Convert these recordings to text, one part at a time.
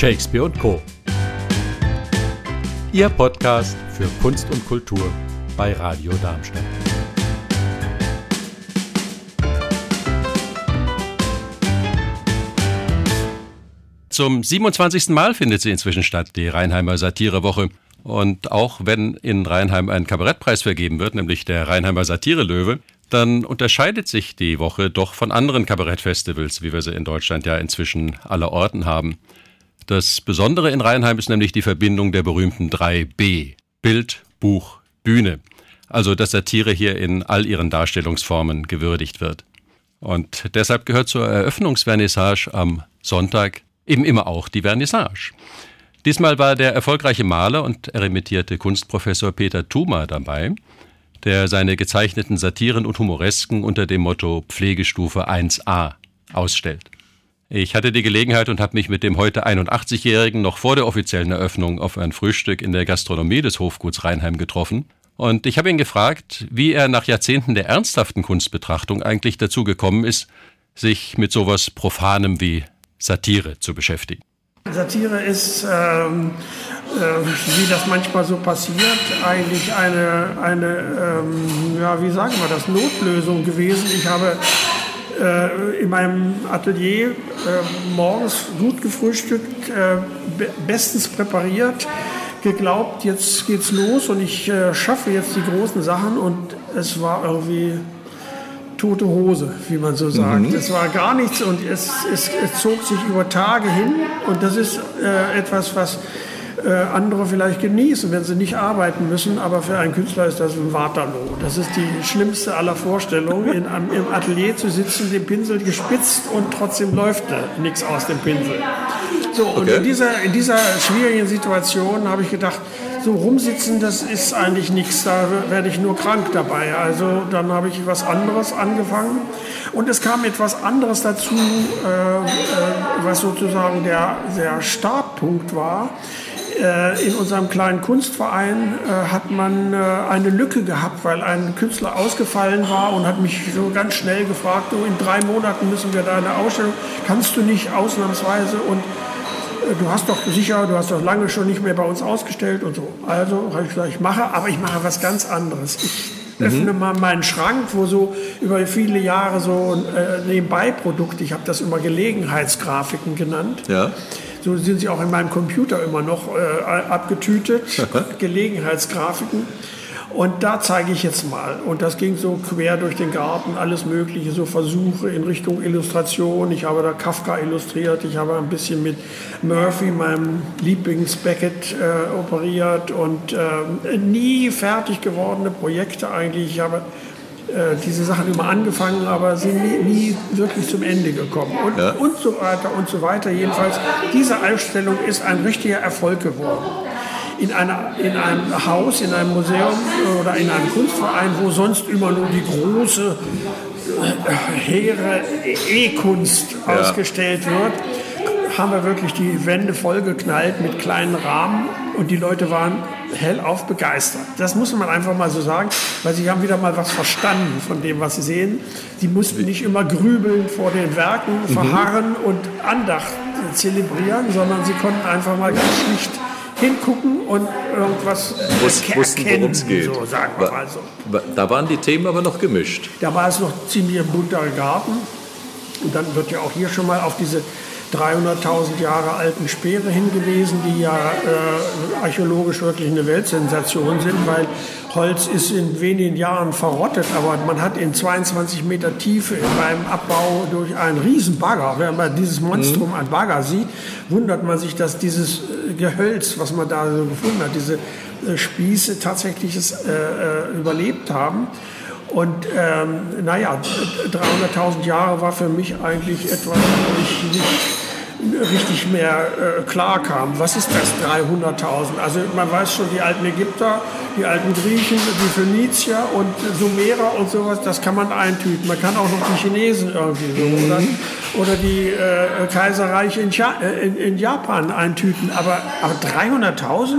Shakespeare und Co. Ihr Podcast für Kunst und Kultur bei Radio Darmstadt. Zum 27. Mal findet sie inzwischen statt, die Rheinheimer Satirewoche. Und auch wenn in Rheinheim ein Kabarettpreis vergeben wird, nämlich der Rheinheimer Satire-Löwe, dann unterscheidet sich die Woche doch von anderen Kabarettfestivals, wie wir sie in Deutschland ja inzwischen aller Orten haben. Das Besondere in Rheinheim ist nämlich die Verbindung der berühmten drei B. Bild, Buch, Bühne. Also, dass Satire hier in all ihren Darstellungsformen gewürdigt wird. Und deshalb gehört zur Eröffnungsvernissage am Sonntag eben immer auch die Vernissage. Diesmal war der erfolgreiche Maler und emeritierte Kunstprofessor Peter Thuma dabei, der seine gezeichneten Satiren und Humoresken unter dem Motto Pflegestufe 1a ausstellt. Ich hatte die Gelegenheit und habe mich mit dem heute 81-Jährigen noch vor der offiziellen Eröffnung auf ein Frühstück in der Gastronomie des Hofguts Rheinheim getroffen. Und ich habe ihn gefragt, wie er nach Jahrzehnten der ernsthaften Kunstbetrachtung eigentlich dazu gekommen ist, sich mit sowas Profanem wie Satire zu beschäftigen. Satire ist, ähm, äh, wie das manchmal so passiert, eigentlich eine, eine ähm, ja, wie sagen wir das, Notlösung gewesen. Ich habe äh, in meinem Atelier äh, morgens gut gefrühstückt, äh, bestens präpariert, geglaubt, jetzt geht's los und ich äh, schaffe jetzt die großen Sachen und es war irgendwie tote Hose, wie man so sagt. Mhm. Es war gar nichts und es, es, es, zog sich über Tage hin und das ist äh, etwas, was äh, andere vielleicht genießen, wenn sie nicht arbeiten müssen, aber für einen Künstler ist das ein Waterloo. Das ist die schlimmste aller Vorstellungen, in, im Atelier zu sitzen, den Pinsel gespitzt und trotzdem läuft nichts aus dem Pinsel. So, okay. und in dieser, in dieser schwierigen Situation habe ich gedacht, so rumsitzen, das ist eigentlich nichts, da werde ich nur krank dabei. Also dann habe ich was anderes angefangen und es kam etwas anderes dazu, äh, äh, was sozusagen der, der Startpunkt war. Äh, in unserem kleinen Kunstverein äh, hat man äh, eine Lücke gehabt, weil ein Künstler ausgefallen war und hat mich so ganz schnell gefragt, oh, in drei Monaten müssen wir da eine Ausstellung, kannst du nicht ausnahmsweise und du hast doch sicher, du hast doch lange schon nicht mehr bei uns ausgestellt und so. Also habe ich gesagt, ich mache, aber ich mache was ganz anderes. Ich mhm. öffne mal meinen Schrank, wo so über viele Jahre so äh, Nebenbei-Produkte, ich habe das immer Gelegenheitsgrafiken genannt. Ja. So sind sie auch in meinem Computer immer noch äh, abgetütet, Gelegenheitsgrafiken. Und da zeige ich jetzt mal. Und das ging so quer durch den Garten, alles Mögliche, so Versuche in Richtung Illustration. Ich habe da Kafka illustriert, ich habe ein bisschen mit Murphy, meinem Lieblings-Beckett, äh, operiert und äh, nie fertig gewordene Projekte eigentlich. Ich habe äh, diese Sachen immer angefangen, aber sind nie, nie wirklich zum Ende gekommen. Und, ja. und so weiter und so weiter. Jedenfalls, diese Ausstellung ist ein richtiger Erfolg geworden in, einer, in einem Haus, in einem Museum oder in einem Kunstverein, wo sonst immer nur die große, äh, hehre E-Kunst ja. ausgestellt wird, haben wir wirklich die Wände vollgeknallt mit kleinen Rahmen und die Leute waren hellauf begeistert. Das muss man einfach mal so sagen, weil sie haben wieder mal was verstanden von dem, was sie sehen. Sie mussten nicht immer grübeln vor den Werken, mhm. verharren und Andacht zelebrieren, sondern sie konnten einfach mal ganz schlicht hingucken und irgendwas Wus, wussten, worum es geht. So, sagen wir mal so. Da waren die Themen aber noch gemischt. Da war es noch ziemlich ein bunter Garten. Und dann wird ja auch hier schon mal auf diese 300.000 Jahre alten Speere hingewiesen, die ja äh, archäologisch wirklich eine Weltsensation sind, weil Holz ist in wenigen Jahren verrottet, aber man hat in 22 Meter Tiefe beim Abbau durch einen Riesenbagger, wenn man dieses Monstrum mhm. an Bagger sieht, wundert man sich, dass dieses äh, Gehölz, was man da so gefunden hat, diese äh, Spieße tatsächlich es, äh, äh überlebt haben. Und ähm, naja, 300.000 Jahre war für mich eigentlich etwas, wo ich nicht richtig mehr äh, klar kam. Was ist das 300.000? Also man weiß schon, die alten Ägypter, die alten Griechen, die Phönizier und Sumerer und sowas, das kann man eintüten. Man kann auch noch die Chinesen irgendwie so mhm. oder, oder die äh, Kaiserreiche in, äh, in, in, Japan eintüten. Aber, aber 300.000?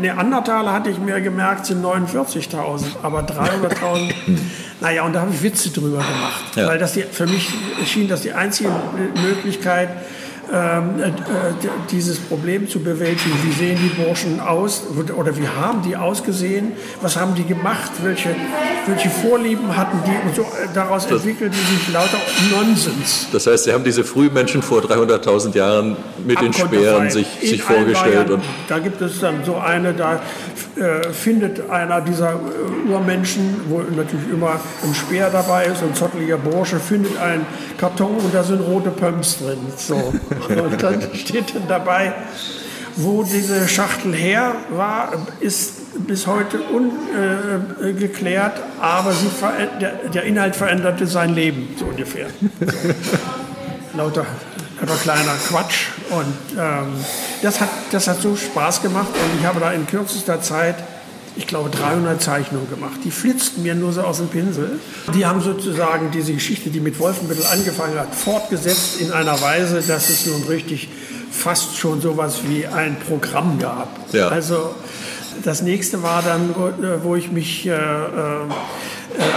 Neandertaler hatte ich mir gemerkt, sind 49.000. Aber 300.000, naja, und da habe ich Witze drüber gemacht. Ja. Weil das die, für mich schien das die einzige Möglichkeit, dieses Problem zu bewältigen. Wie sehen die Burschen aus oder wie haben die ausgesehen? Was haben die gemacht? Welche, welche Vorlieben hatten die? Und so äh, daraus das, entwickelte sich lauter Nonsens. Das heißt, Sie haben diese Frühmenschen vor 300.000 Jahren mit den Speeren sich, sich vorgestellt. Und da gibt es dann so eine, da äh, findet einer dieser äh, Urmenschen, wo natürlich immer ein Speer dabei ist, ein zotteliger Bursche, findet einen Karton und da sind rote Pumps drin. So. Und dann steht dann dabei, wo diese Schachtel her war, ist bis heute ungeklärt, äh, aber sie, der, der, Inhalt veränderte sein Leben, so ungefähr. So. Lauter, lauter kleiner Quatsch. Und ähm, das, hat, das hat so Spaß gemacht und ich habe da in kürzester Zeit ich glaube, 300 Zeichnungen gemacht. Die flitzten mir nur so aus dem Pinsel. Die haben sozusagen diese Geschichte, die mit Wolfenbüttel angefangen hat, fortgesetzt in einer Weise, dass es nun richtig fast schon sowas wie ein Programm gab. Ja. Also das nächste war dann, wo ich mich äh, äh,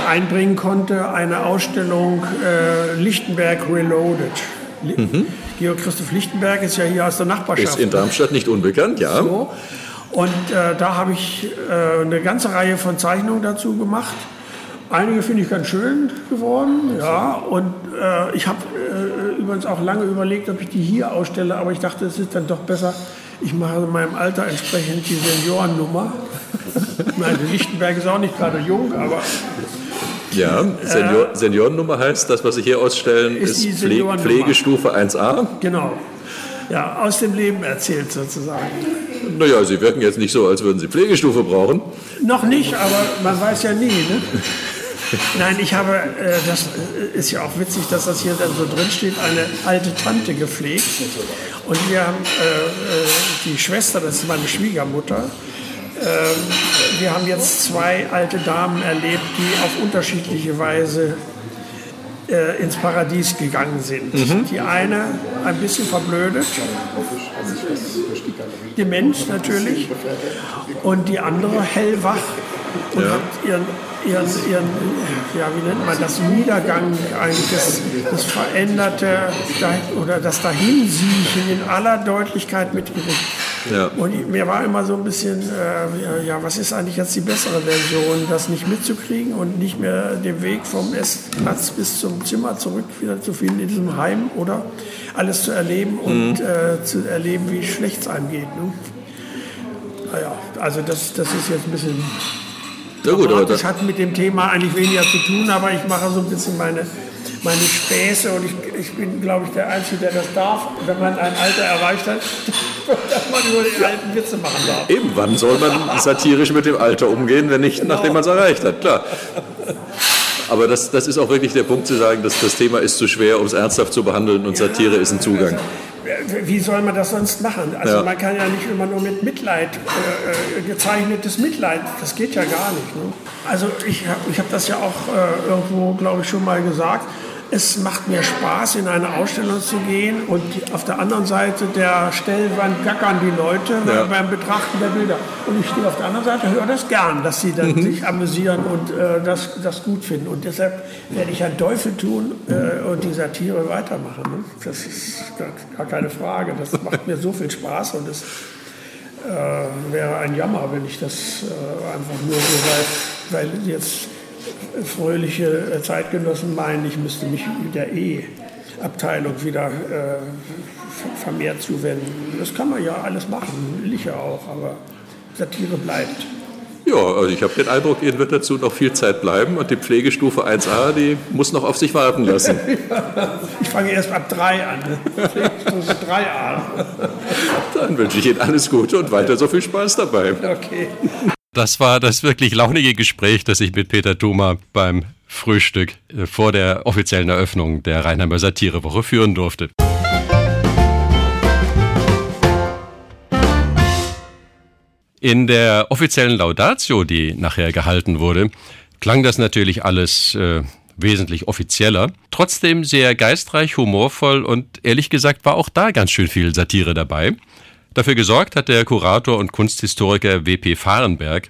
einbringen konnte, eine Ausstellung äh, Lichtenberg Reloaded. Mhm. Georg Christoph Lichtenberg ist ja hier aus der Nachbarschaft. Ist in Darmstadt nicht unbekannt, ja. So. Und äh, da habe ich äh, eine ganze Reihe von Zeichnungen dazu gemacht. Einige finde ich ganz schön geworden, ja. Und äh, ich habe äh, übrigens auch lange überlegt, ob ich die hier ausstelle, aber ich dachte, es ist dann doch besser, ich mache meinem Alter entsprechend die Seniorennummer. Meine Lichtenberg ist auch nicht gerade jung, aber. Ja, Senior, Seniorennummer heißt, das, was Sie hier ausstellen, ist, ist Pfle Pflegestufe 1a. Genau. Ja, aus dem Leben erzählt sozusagen. Naja, Sie wirken jetzt nicht so, als würden Sie Pflegestufe brauchen. Noch nicht, aber man weiß ja nie. Ne? Nein, ich habe, äh, das ist ja auch witzig, dass das hier dann so drin steht, eine alte Tante gepflegt. Und wir haben äh, äh die Schwester, das ist meine Schwiegermutter, äh, wir haben jetzt zwei alte Damen erlebt, die auf unterschiedliche Weise äh, ins Paradies gegangen sind. Mhm. Die eine ein bisschen verblödet, dement natürlich, und die andere hellwach und ja. hat ihren, ihren, ihren, ja, wie nennt man das, Niedergang, eigentlich das, das veränderte oder das Dahinsiechen in aller Deutlichkeit mitgekriegt. Ja. Und mir war immer so ein bisschen, äh, ja, was ist eigentlich jetzt die bessere Version, das nicht mitzukriegen und nicht mehr den Weg vom Essplatz bis zum Zimmer zurück wieder zu finden in diesem Heim oder alles zu erleben und mhm. äh, zu erleben, wie schlecht es einem geht. Ne? Naja, also das, das ist jetzt ein bisschen ja, gut, aber das hat mit dem Thema eigentlich weniger zu tun, aber ich mache so ein bisschen meine, meine Späße und ich, ich bin, glaube ich, der Einzige, der das darf, wenn man ein Alter erreicht hat, dass man über die alten Witze machen darf. Eben, wann soll man satirisch mit dem Alter umgehen, wenn nicht, genau. nachdem man es erreicht hat, klar. Aber das, das ist auch wirklich der Punkt zu sagen, dass das Thema ist zu schwer, um es ernsthaft zu behandeln und Satire ist ein Zugang wie soll man das sonst machen? Also ja. man kann ja nicht immer nur mit Mitleid, äh, äh, gezeichnetes Mitleid, das geht ja gar nicht. Ne? Also ich habe ich hab das ja auch äh, irgendwo, glaube ich, schon mal gesagt es macht mir Spaß, in eine Ausstellung zu gehen und auf der anderen Seite der Stellwand gackern die Leute ja. beim Betrachten der Bilder. Und ich stehe auf der anderen Seite, höre das gern, dass sie dann mhm. sich amüsieren und äh, das, das gut finden. Und deshalb werde ich einen Teufel tun äh, und die Satire weitermachen. Ne? Das ist gar, gar, keine Frage. Das macht mir so viel Spaß und es äh, wäre ein Jammer, wenn ich das äh, einfach nur so, weil, weil jetzt fröhliche äh, Zeitgenossen meinen, ich müsste mich der E-Abteilung wieder äh, vermehrt zuwenden. Das kann man ja alles machen, will ich ja auch, aber Satire bleibt. Ja, also ich habe den Eindruck, Ihnen wird dazu noch viel Zeit bleiben und die Pflegestufe 1a, die muss noch auf sich warten lassen. ich fange erst ab 3 an. Pflegestufe 3a. Dann wünsche ich Ihnen alles Gute und weiter so viel Spaß dabei. Okay. Das war das wirklich launige Gespräch, das ich mit Peter Thoma beim Frühstück äh, vor der offiziellen Eröffnung der Rheinheimer Satirewoche führen durfte. In der offiziellen Laudatio, die nachher gehalten wurde, klang das natürlich alles äh, wesentlich offizieller, trotzdem sehr geistreich, humorvoll und ehrlich gesagt war auch da ganz schön viel Satire dabei. Dafür gesorgt hat der Kurator und Kunsthistoriker W.P. Fahrenberg,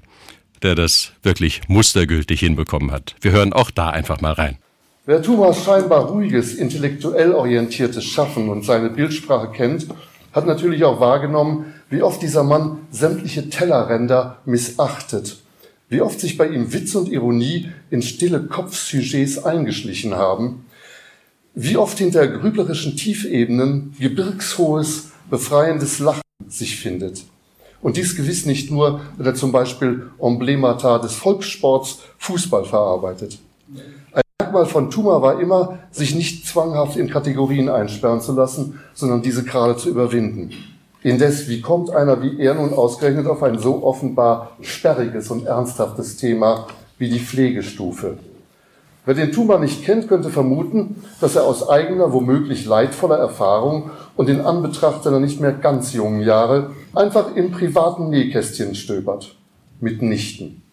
der das wirklich mustergültig hinbekommen hat. Wir hören auch da einfach mal rein. Wer Thomas scheinbar ruhiges, intellektuell orientiertes Schaffen und seine Bildsprache kennt, hat natürlich auch wahrgenommen, wie oft dieser Mann sämtliche Tellerränder missachtet, wie oft sich bei ihm Witz und Ironie in stille Kopfsujets eingeschlichen haben, wie oft hinter grüblerischen Tiefebenen gebirgshohes, befreiendes Lachen sich findet. Und dies gewiss nicht nur, wenn er zum Beispiel Emblemata des Volkssports Fußball verarbeitet. Merkmal von Tuma war immer, sich nicht zwanghaft in Kategorien einsperren zu lassen, sondern diese gerade zu überwinden. Indes, wie kommt einer wie er nun ausgerechnet auf ein so offenbar sperriges und ernsthaftes Thema wie die Pflegestufe? Wer den Tuma nicht kennt, könnte vermuten, dass er aus eigener, womöglich leidvoller Erfahrung und in Anbetracht seiner nicht mehr ganz jungen Jahre einfach im privaten Nähkästchen stöbert. Mitnichten.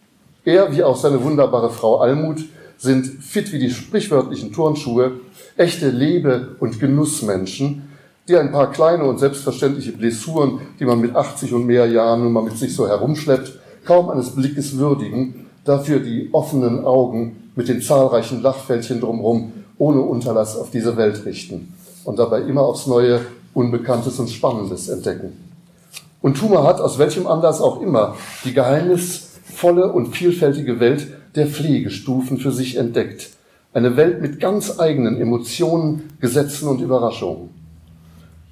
Er, wie auch seine wunderbare Frau Almut, sind fit wie die sprichwörtlichen Turnschuhe, echte Lebe- und Genussmenschen, die ein paar kleine und selbstverständliche Blessuren, die man mit 80 und mehr Jahren nun mal mit sich so herumschleppt, kaum eines Blickes würdigen, dafür die offenen Augen mit den zahlreichen Lachfältchen drumherum ohne Unterlass auf diese Welt richten und dabei immer aufs Neue Unbekanntes und Spannendes entdecken. Und Tuma hat, aus welchem Anlass auch immer, die geheimnisvolle und vielfältige Welt der Pflegestufen für sich entdeckt. Eine Welt mit ganz eigenen Emotionen, Gesetzen und Überraschungen.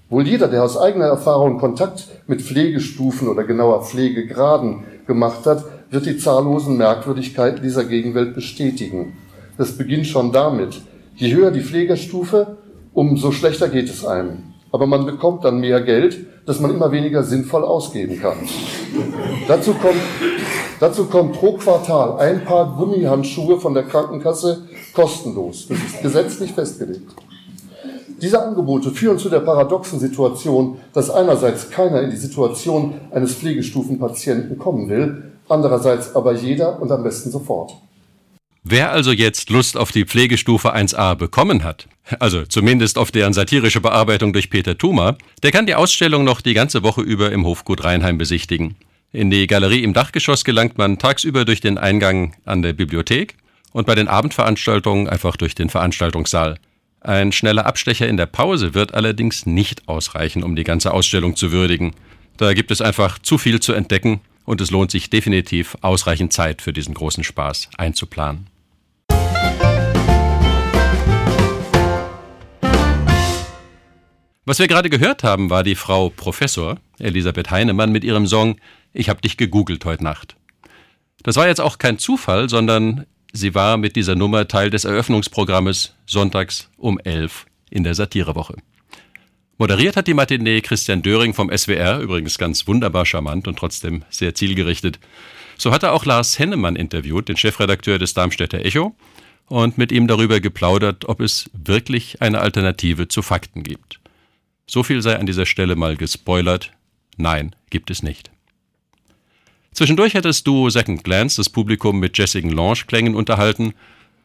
Wohl jeder, der aus eigener Erfahrung Kontakt mit Pflegestufen oder genauer Pflegegraden gemacht hat, wird die zahllosen Merkwürdigkeiten dieser Gegenwelt bestätigen. Das beginnt schon damit. Je höher die Pflegerstufe, umso schlechter geht es einem. Aber man bekommt dann mehr Geld, das man immer weniger sinnvoll ausgeben kann. Dazu kommt Dazu kommt pro Quartal ein Paar Gummihandschuhe von der Krankenkasse kostenlos. Das ist gesetzlich festgelegt. Diese Angebote führen zu der paradoxen Situation, dass einerseits keiner in die Situation eines Pflegestufenpatienten kommen will, andererseits aber jeder und am besten sofort. Wer also jetzt Lust auf die Pflegestufe 1a bekommen hat, also zumindest auf deren satirische Bearbeitung durch Peter Thuma, der kann die Ausstellung noch die ganze Woche über im Hofgut Rheinheim besichtigen. In die Galerie im Dachgeschoss gelangt man tagsüber durch den Eingang an der Bibliothek und bei den Abendveranstaltungen einfach durch den Veranstaltungssaal. Ein schneller Abstecher in der Pause wird allerdings nicht ausreichen, um die ganze Ausstellung zu würdigen. Da gibt es einfach zu viel zu entdecken und es lohnt sich definitiv, ausreichend Zeit für diesen großen Spaß einzuplanen. Was wir gerade gehört haben, war die Frau Professor Elisabeth Heinemann mit ihrem Song ich habe dich gegoogelt heute Nacht. Das war jetzt auch kein Zufall, sondern sie war mit dieser Nummer Teil des Eröffnungsprogrammes sonntags um 11 in der Satirewoche. Moderiert hat die Matinee Christian Döring vom SWR, übrigens ganz wunderbar charmant und trotzdem sehr zielgerichtet. So hat er auch Lars Hennemann interviewt, den Chefredakteur des Darmstädter Echo, und mit ihm darüber geplaudert, ob es wirklich eine Alternative zu Fakten gibt. So viel sei an dieser Stelle mal gespoilert. Nein, gibt es nicht. Zwischendurch hat das Duo Second Glance das Publikum mit jessigen Lounge-Klängen unterhalten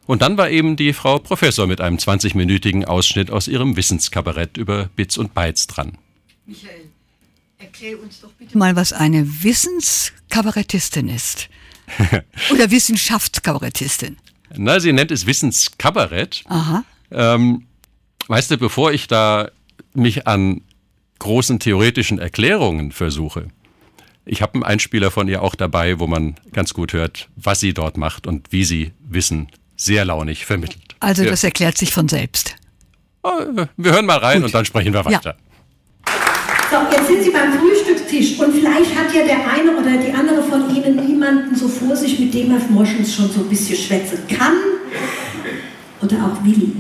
und dann war eben die Frau Professor mit einem 20-minütigen Ausschnitt aus ihrem Wissenskabarett über Bits und Bytes dran. Michael, erklär uns doch bitte mal, was eine Wissenskabarettistin ist. Oder Wissenschaftskabarettistin. Na, sie nennt es Wissenskabarett. Aha. Ähm, weißt du, bevor ich da mich an großen theoretischen Erklärungen versuche, ich habe einen Einspieler von ihr auch dabei, wo man ganz gut hört, was sie dort macht und wie sie Wissen sehr launig vermittelt. Also das erklärt sich von selbst. Oh, wir hören mal rein gut. und dann sprechen wir weiter. Ja. So, jetzt sind Sie beim Frühstückstisch und vielleicht hat ja der eine oder die andere von Ihnen niemanden so vor sich, mit dem er Moschens schon so ein bisschen schwätzen kann oder auch will.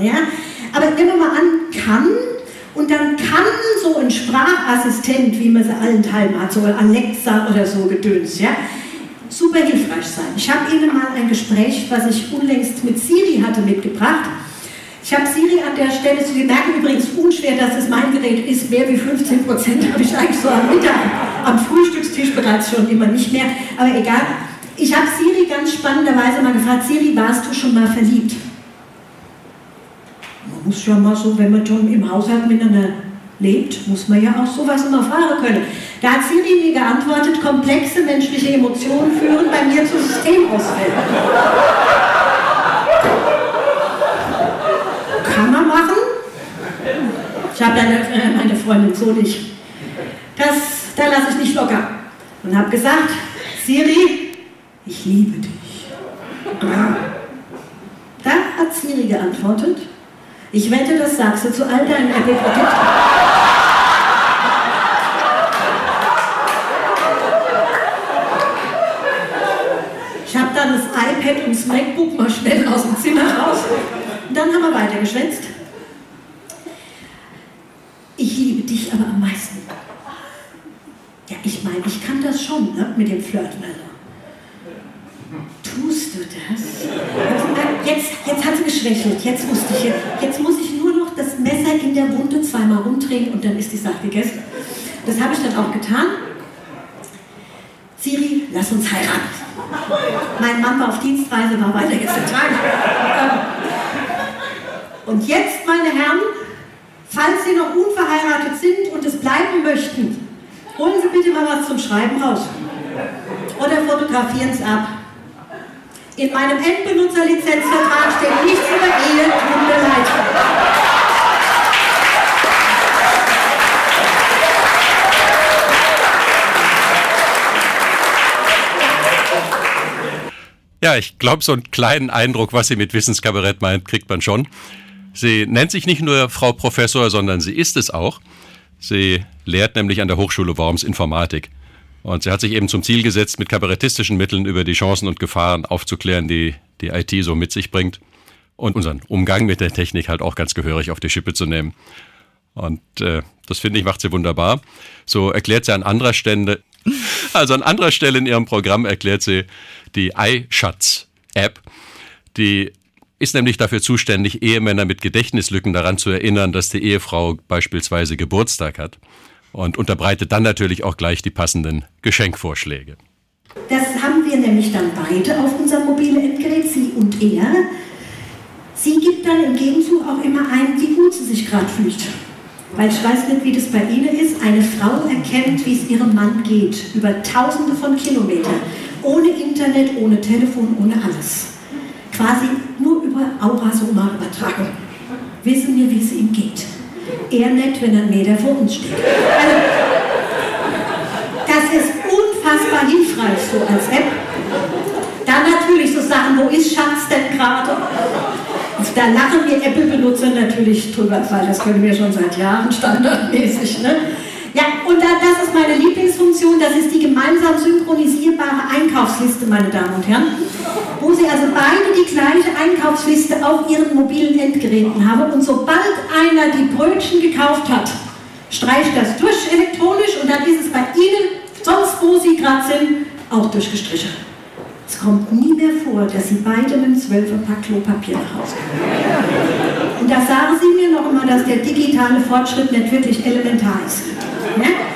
Ja? Aber nehmen wir mal an, kann und dann kann so ein Sprachassistent, wie man sie allen Teilen hat, so Alexa oder so gedöns, ja, super hilfreich sein. Ich habe Ihnen mal ein Gespräch, was ich unlängst mit Siri hatte, mitgebracht. Ich habe Siri an der Stelle, Sie merken übrigens unschwer, dass es mein Gerät ist, mehr wie 15 Prozent habe ich eigentlich so am Mittag, am Frühstückstisch bereits schon immer nicht mehr, aber egal. Ich habe Siri ganz spannenderweise mal gefragt, Siri, warst du schon mal verliebt? muss ja mal so, wenn man schon im Haushalt miteinander lebt, muss man ja auch sowas immer fragen können. Da hat Siri mir geantwortet, komplexe menschliche Emotionen führen bei mir zu Systemausfällen. Kann man machen? Ich habe dann äh, meine Freundin so nicht. Das, da lasse ich nicht locker. Und habe gesagt, Siri, ich liebe dich. Da hat Siri geantwortet, ich wette, das sagst du zu all deinen Apple-Produkten. Ich habe dann das iPad und das MacBook mal schnell aus dem Zimmer raus. Und dann haben wir weitergeschwätzt. Ich liebe dich aber am meisten. Ja, ich meine, ich kann das schon ne, mit dem Flirtmelder. Tust du das? Jetzt, jetzt hat sie geschwächelt. Jetzt wusste ich, jetzt muss ich nur noch das Messer in der Wunde zweimal rumdrehen und dann ist die Sache gegessen. Das habe ich dann auch getan. Siri, lass uns heiraten. Mein Mann war auf Dienstreise, war weiter jetzt in Tag. Und jetzt, meine Herren, falls Sie noch unverheiratet sind und es bleiben möchten, holen Sie bitte mal was zum Schreiben raus. Oder fotografieren es ab. In meinem Endbenutzerlizenzvertrag steht nichts über Ehe, tut mir. Ja, ich glaube, so einen kleinen Eindruck, was sie mit Wissenskabarett meint, kriegt man schon. Sie nennt sich nicht nur Frau Professor, sondern sie ist es auch. Sie lehrt nämlich an der Hochschule Worms Informatik. Und sie hat sich eben zum Ziel gesetzt, mit kabarettistischen Mitteln über die Chancen und Gefahren aufzuklären, die die IT so mit sich bringt. Und unseren Umgang mit der Technik halt auch ganz gehörig auf die Schippe zu nehmen. Und äh, das finde ich macht sie wunderbar. So erklärt sie an anderer Stelle, also an anderer Stelle in ihrem Programm erklärt sie die iSchatz-App, die ist nämlich dafür zuständig, Ehemänner mit Gedächtnislücken daran zu erinnern, dass die Ehefrau beispielsweise Geburtstag hat und unterbreitet dann natürlich auch gleich die passenden Geschenkvorschläge. Das haben wir nämlich dann beide auf unserem mobilen Endgerät, sie und er. Sie gibt dann im Gegenzug auch immer ein, wie gut sie sich gerade fühlt. Weil ich weiß nicht, wie das bei Ihnen ist. Eine Frau erkennt, wie es ihrem Mann geht, über tausende von Kilometern. Ohne Internet, ohne Telefon, ohne alles. Quasi nur über Aurasoma-Übertragung. Wissen wir, wie es ihm geht eher nett, wenn er einen Meter vor uns steht. Also, das ist unfassbar hilfreich so als App. Dann natürlich so Sachen, wo ist Schatz denn gerade? Da lachen wir Apple-Benutzer natürlich drüber, weil das können wir schon seit Jahren standardmäßig. Ne? Ja, und da, das ist meine Lieblingsfunktion, das ist die gemeinsam synchronisierbare Einkaufsliste, meine Damen und Herren, wo Sie also beide die gleiche Einkaufsliste auf Ihren mobilen Endgeräten haben und sobald einer die Brötchen gekauft hat, streicht das durch elektronisch und dann ist es bei Ihnen, sonst wo Sie gerade sind, auch durchgestrichen. Es kommt nie mehr vor, dass Sie beide mit einem Zwölferpack Klopapier nach Hause kommen. Und da sagen Sie mir noch immer, dass der digitale Fortschritt nicht wirklich elementar ist. Ja?